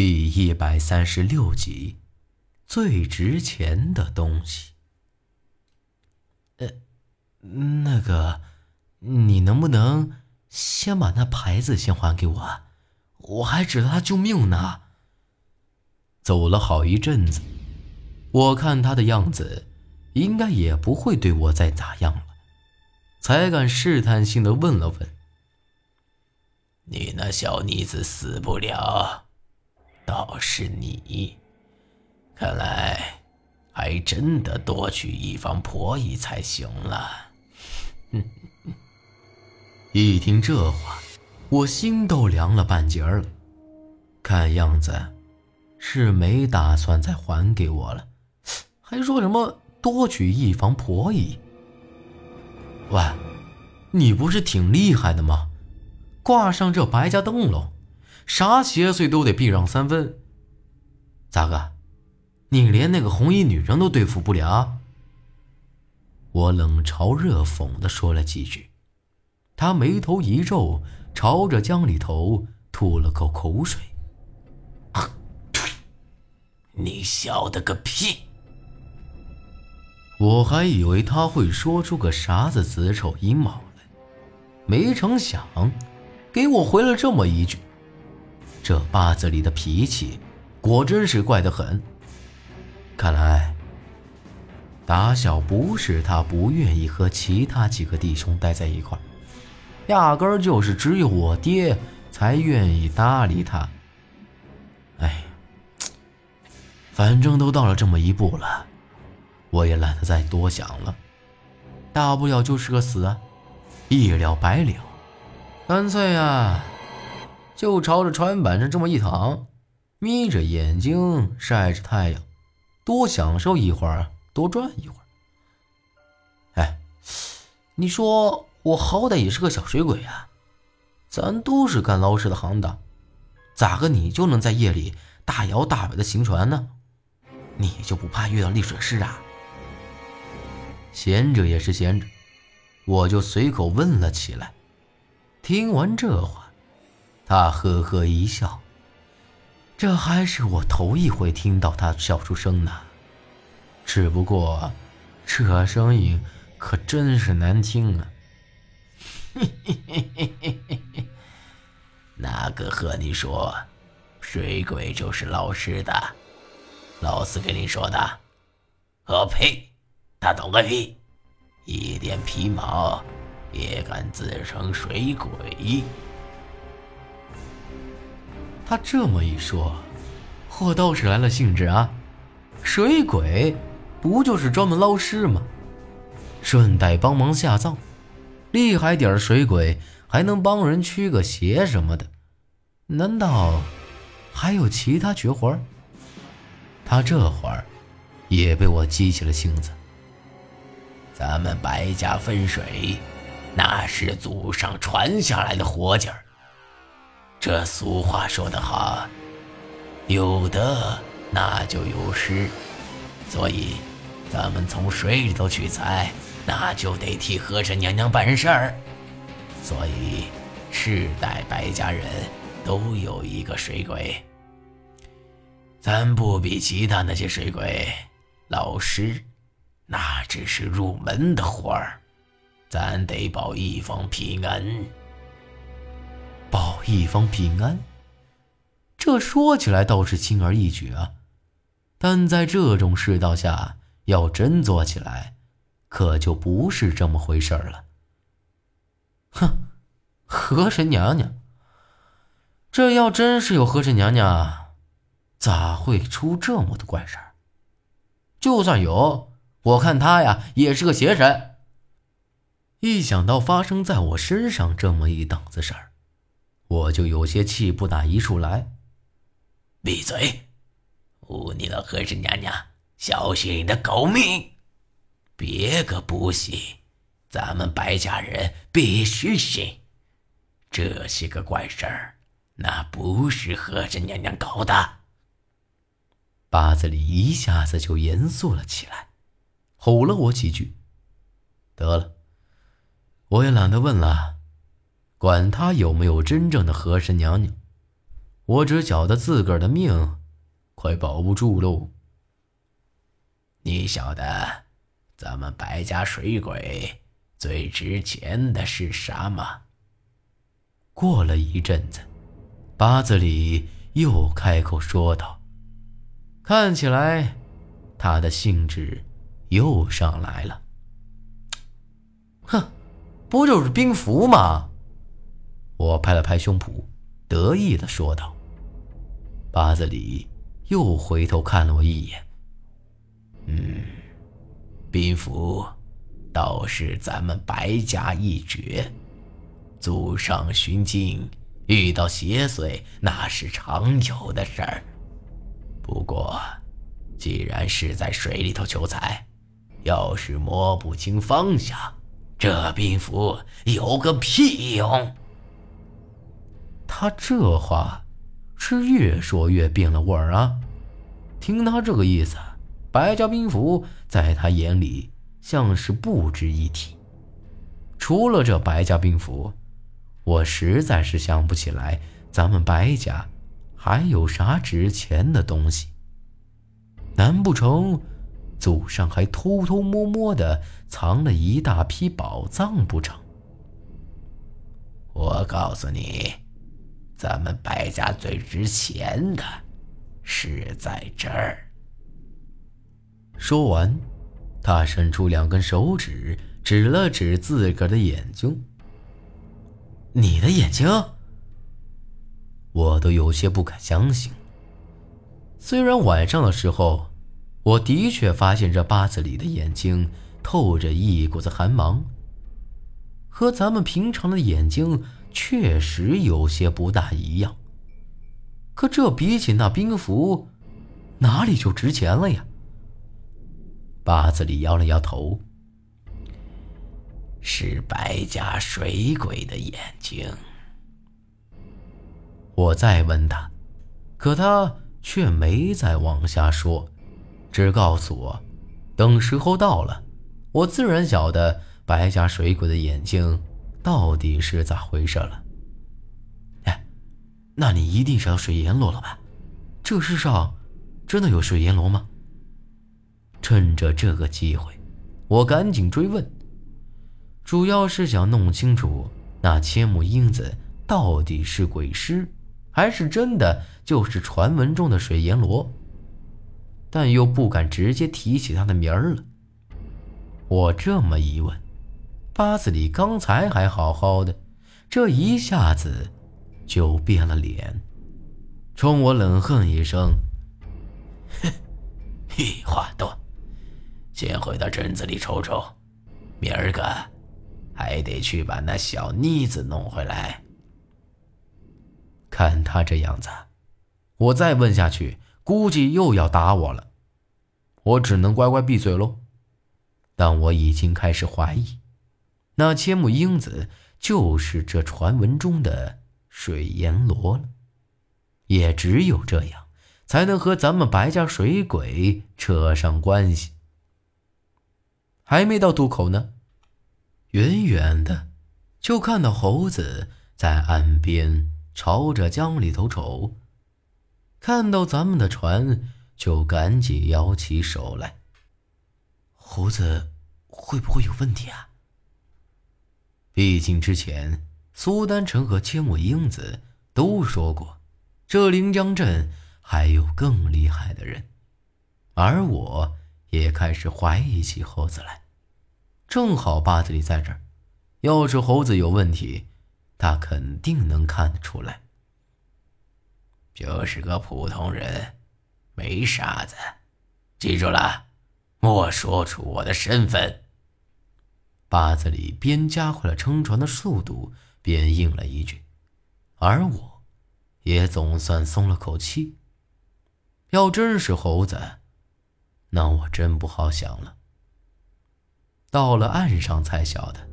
第一百三十六集，最值钱的东西。呃，那个，你能不能先把那牌子先还给我？我还指着它救命呢。走了好一阵子，我看他的样子，应该也不会对我再咋样了，才敢试探性的问了问：“你那小妮子死不了。”倒是你，看来还真的多娶一房婆姨才行了。一听这话，我心都凉了半截了。看样子是没打算再还给我了，还说什么多娶一房婆姨？喂，你不是挺厉害的吗？挂上这白家灯笼。啥邪祟都得避让三分。咋个？你连那个红衣女人都对付不了？我冷嘲热讽的说了几句，他眉头一皱，朝着江里头吐了口口水。你晓得个屁！我还以为他会说出个啥子子丑寅卯来，没成想，给我回了这么一句。这八字里的脾气，果真是怪得很。看来，打小不是他不愿意和其他几个弟兄待在一块儿，压根儿就是只有我爹才愿意搭理他。哎，反正都到了这么一步了，我也懒得再多想了，大不了就是个死，一了百了，干脆呀。就朝着船板上这么一躺，眯着眼睛晒着太阳，多享受一会儿，多转一会儿。哎，你说我好歹也是个小水鬼啊，咱都是干捞尸的行当，咋个你就能在夜里大摇大摆的行船呢？你就不怕遇到溺水师啊？闲着也是闲着，我就随口问了起来。听完这话。他呵呵一笑，这还是我头一回听到他笑出声呢。只不过，这声音可真是难听啊！嘿嘿嘿嘿嘿嘿嘿，哪个和你说水鬼就是老师的？老四跟你说的？我呸！他懂个屁！一点皮毛也敢自称水鬼？他这么一说，我倒是来了兴致啊！水鬼不就是专门捞尸吗？顺带帮忙下葬，厉害点水鬼还能帮人驱个邪什么的。难道还有其他绝活？他这会儿也被我激起了性子。咱们白家分水，那是祖上传下来的活计儿。这俗话说得好，有得那就有失，所以咱们从水里头取材，那就得替和珅娘娘办事儿。所以世代白家人都有一个水鬼。咱不比其他那些水鬼，老师那只是入门的活儿，咱得保一方平安。一方平安，这说起来倒是轻而易举啊，但在这种世道下，要真做起来，可就不是这么回事了。哼，和珅娘娘，这要真是有和珅娘娘，咋会出这么多怪事？就算有，我看她呀，也是个邪神。一想到发生在我身上这么一档子事儿，我就有些气不打一处来。闭嘴！忤逆了和珅娘娘，小心你的狗命！别个不信，咱们白家人必须信。这些个怪事儿，那不是和珅娘娘搞的。八子里一下子就严肃了起来，吼了我几句。得了，我也懒得问了。管他有没有真正的和珅娘娘，我只晓得自个儿的命快保不住喽。你晓得咱们白家水鬼最值钱的是啥吗？过了一阵子，八字里又开口说道：“看起来他的兴致又上来了。”哼，不就是兵符吗？我拍了拍胸脯，得意的说道。八字里又回头看了我一眼。嗯，兵符倒是咱们白家一绝。祖上寻经，遇到邪祟那是常有的事儿。不过，既然是在水里头求财，要是摸不清方向，这兵符有个屁用！他这话是越说越变了味儿啊！听他这个意思，白家兵符在他眼里像是不值一提。除了这白家兵符。我实在是想不起来，咱们白家还有啥值钱的东西？难不成祖上还偷偷摸摸的藏了一大批宝藏不成？我告诉你，咱们白家最值钱的是在这儿。说完，他伸出两根手指，指了指自个儿的眼睛。你的眼睛，我都有些不敢相信。虽然晚上的时候，我的确发现这八字里的眼睛透着一股子寒芒，和咱们平常的眼睛确实有些不大一样。可这比起那兵符，哪里就值钱了呀？八字里摇了摇头。是白家水鬼的眼睛。我再问他，可他却没再往下说，只告诉我，等时候到了，我自然晓得白家水鬼的眼睛到底是咋回事了。哎，那你一定是要水阎罗了吧？这世上真的有水阎罗吗？趁着这个机会，我赶紧追问。主要是想弄清楚那千木英子到底是鬼尸，还是真的就是传闻中的水阎罗，但又不敢直接提起他的名儿了。我这么一问，八字里刚才还好好的，这一下子就变了脸，冲我冷哼一声：“哼，屁话多，先回到镇子里瞅瞅，明儿个。”还得去把那小妮子弄回来。看他这样子，我再问下去，估计又要打我了。我只能乖乖闭嘴喽。但我已经开始怀疑，那千木英子就是这传闻中的水阎罗了。也只有这样，才能和咱们白家水鬼扯上关系。还没到渡口呢。远远的，就看到猴子在岸边朝着江里头瞅。看到咱们的船，就赶紧摇起手来。猴子会不会有问题啊？毕竟之前苏丹成和千木英子都说过，这临江镇还有更厉害的人，而我也开始怀疑起猴子来。正好八子里在这儿，要是猴子有问题，他肯定能看得出来。就是个普通人，没啥子，记住了，莫说出我的身份。八子里边加快了撑船的速度，边应了一句，而我，也总算松了口气。要真是猴子，那我真不好想了。到了岸上才晓得，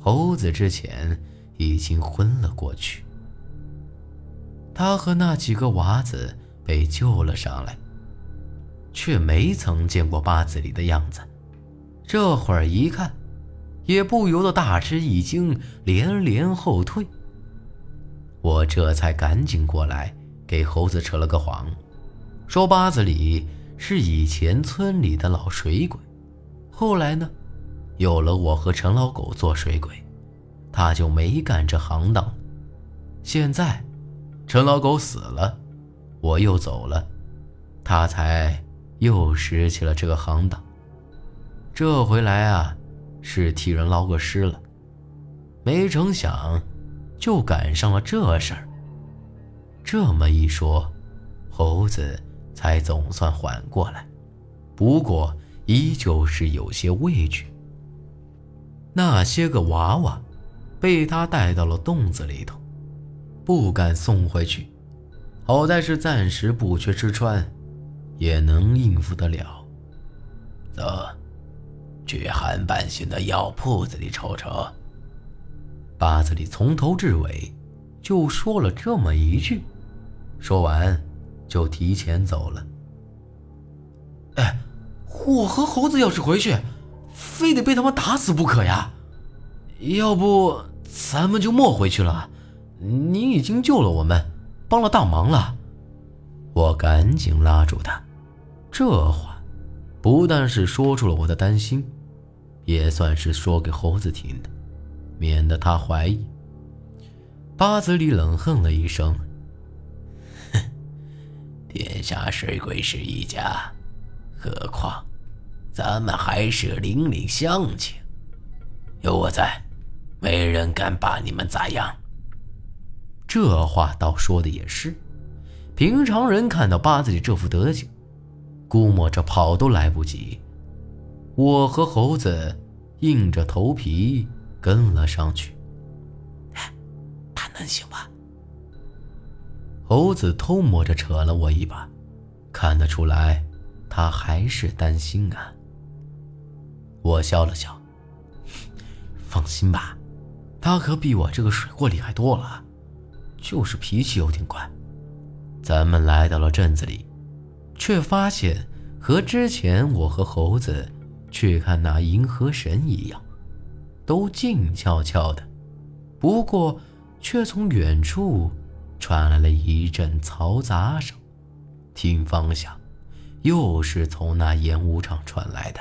猴子之前已经昏了过去。他和那几个娃子被救了上来，却没曾见过八字里的样子。这会儿一看，也不由得大吃一惊，连连后退。我这才赶紧过来，给猴子扯了个谎，说八子里是以前村里的老水鬼，后来呢，有了我和陈老狗做水鬼，他就没干这行当。现在，陈老狗死了，我又走了，他才又拾起了这个行当。这回来啊，是替人捞个尸了，没成想，就赶上了这事儿。这么一说，猴子才总算缓过来，不过依旧是有些畏惧。那些个娃娃，被他带到了洞子里头，不敢送回去。好在是暂时不缺吃穿，也能应付得了。走，去韩半仙的药铺子里瞅瞅。八子里从头至尾就说了这么一句。说完，就提前走了。哎，我和猴子要是回去，非得被他们打死不可呀！要不咱们就莫回去了。你已经救了我们，帮了大忙了。我赶紧拉住他，这话不但是说出了我的担心，也算是说给猴子听的，免得他怀疑。八子里冷哼了一声。天下水鬼是一家，何况咱们还是邻里乡亲，有我在，没人敢把你们咋样。这话倒说的也是，平常人看到八子里这副德行，估摸着跑都来不及。我和猴子硬着头皮跟了上去。他能行吗？猴子偷摸着扯了我一把，看得出来，他还是担心啊。我笑了笑，放心吧，他可比我这个水货厉害多了，就是脾气有点怪。咱们来到了镇子里，却发现和之前我和猴子去看那银河神一样，都静悄悄的，不过却从远处。传来了一阵嘈杂声，听方向，又是从那演武场传来的。